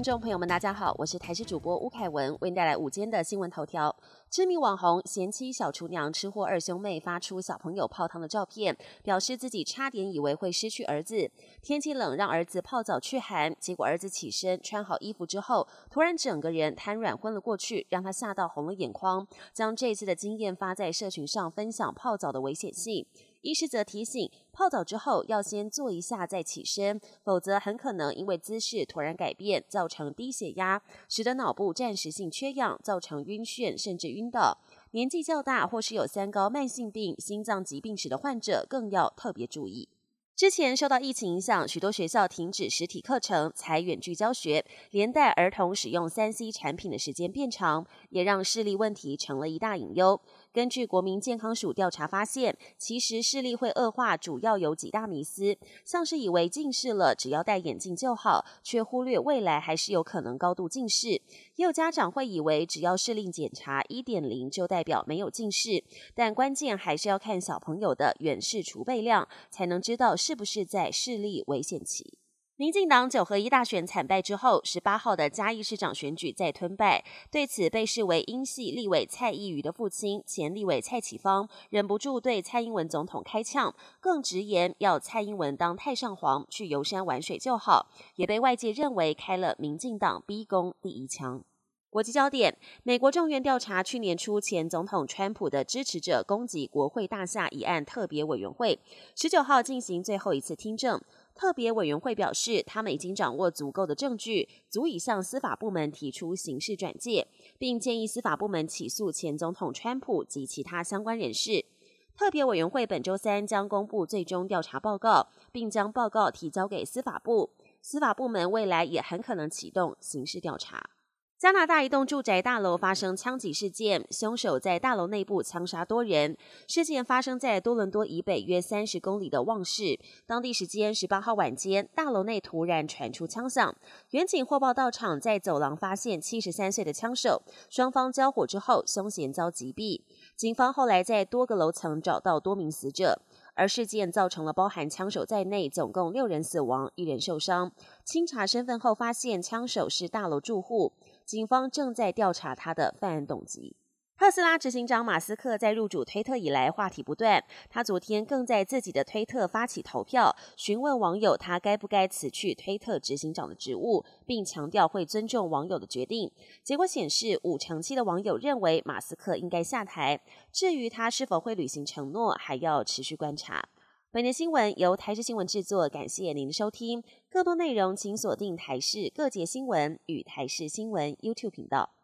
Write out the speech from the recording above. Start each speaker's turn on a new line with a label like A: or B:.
A: 听众朋友们，大家好，我是台视主播吴凯文，为您带来午间的新闻头条。知名网红贤妻小厨娘吃货二兄妹发出小朋友泡汤的照片，表示自己差点以为会失去儿子。天气冷，让儿子泡澡去寒，结果儿子起身穿好衣服之后，突然整个人瘫软昏了过去，让他吓到红了眼眶，将这次的经验发在社群上分享泡澡的危险性。医师则提醒，泡澡之后要先坐一下再起身，否则很可能因为姿势突然改变，造成低血压，使得脑部暂时性缺氧，造成晕眩甚至晕倒。年纪较大或是有三高、慢性病、心脏疾病史的患者，更要特别注意。之前受到疫情影响，许多学校停止实体课程，才远距教学，连带儿童使用三 C 产品的时间变长，也让视力问题成了一大隐忧。根据国民健康署调查发现，其实视力会恶化，主要有几大迷思，像是以为近视了只要戴眼镜就好，却忽略未来还是有可能高度近视；也有家长会以为只要视力检查一点零就代表没有近视，但关键还是要看小朋友的远视储备量，才能知道是不是在视力危险期。民进党九合一大选惨败之后，十八号的嘉义市长选举再吞败。对此，被视为英系立委蔡依瑜的父亲前立委蔡启芳忍不住对蔡英文总统开呛，更直言要蔡英文当太上皇去游山玩水就好，也被外界认为开了民进党逼宫第一枪。国际焦点：美国众院调查去年初前总统川普的支持者攻击国会大厦一案特别委员会，十九号进行最后一次听证。特别委员会表示，他们已经掌握足够的证据，足以向司法部门提出刑事转介，并建议司法部门起诉前总统川普及其他相关人士。特别委员会本周三将公布最终调查报告，并将报告提交给司法部，司法部门未来也很可能启动刑事调查。加拿大一栋住宅大楼发生枪击事件，凶手在大楼内部枪杀多人。事件发生在多伦多以北约三十公里的旺市。当地时间十八号晚间，大楼内突然传出枪响，远警获报到场，在走廊发现七十三岁的枪手。双方交火之后，凶嫌遭击毙。警方后来在多个楼层找到多名死者。而事件造成了包含枪手在内总共六人死亡，一人受伤。清查身份后，发现枪手是大楼住户。警方正在调查他的犯案动机。特斯拉执行长马斯克在入主推特以来，话题不断。他昨天更在自己的推特发起投票，询问网友他该不该辞去推特执行长的职务，并强调会尊重网友的决定。结果显示，五成七的网友认为马斯克应该下台。至于他是否会履行承诺，还要持续观察。本节新闻由台视新闻制作，感谢您的收听。更多内容请锁定台视各节新闻与台视新闻 YouTube 频道。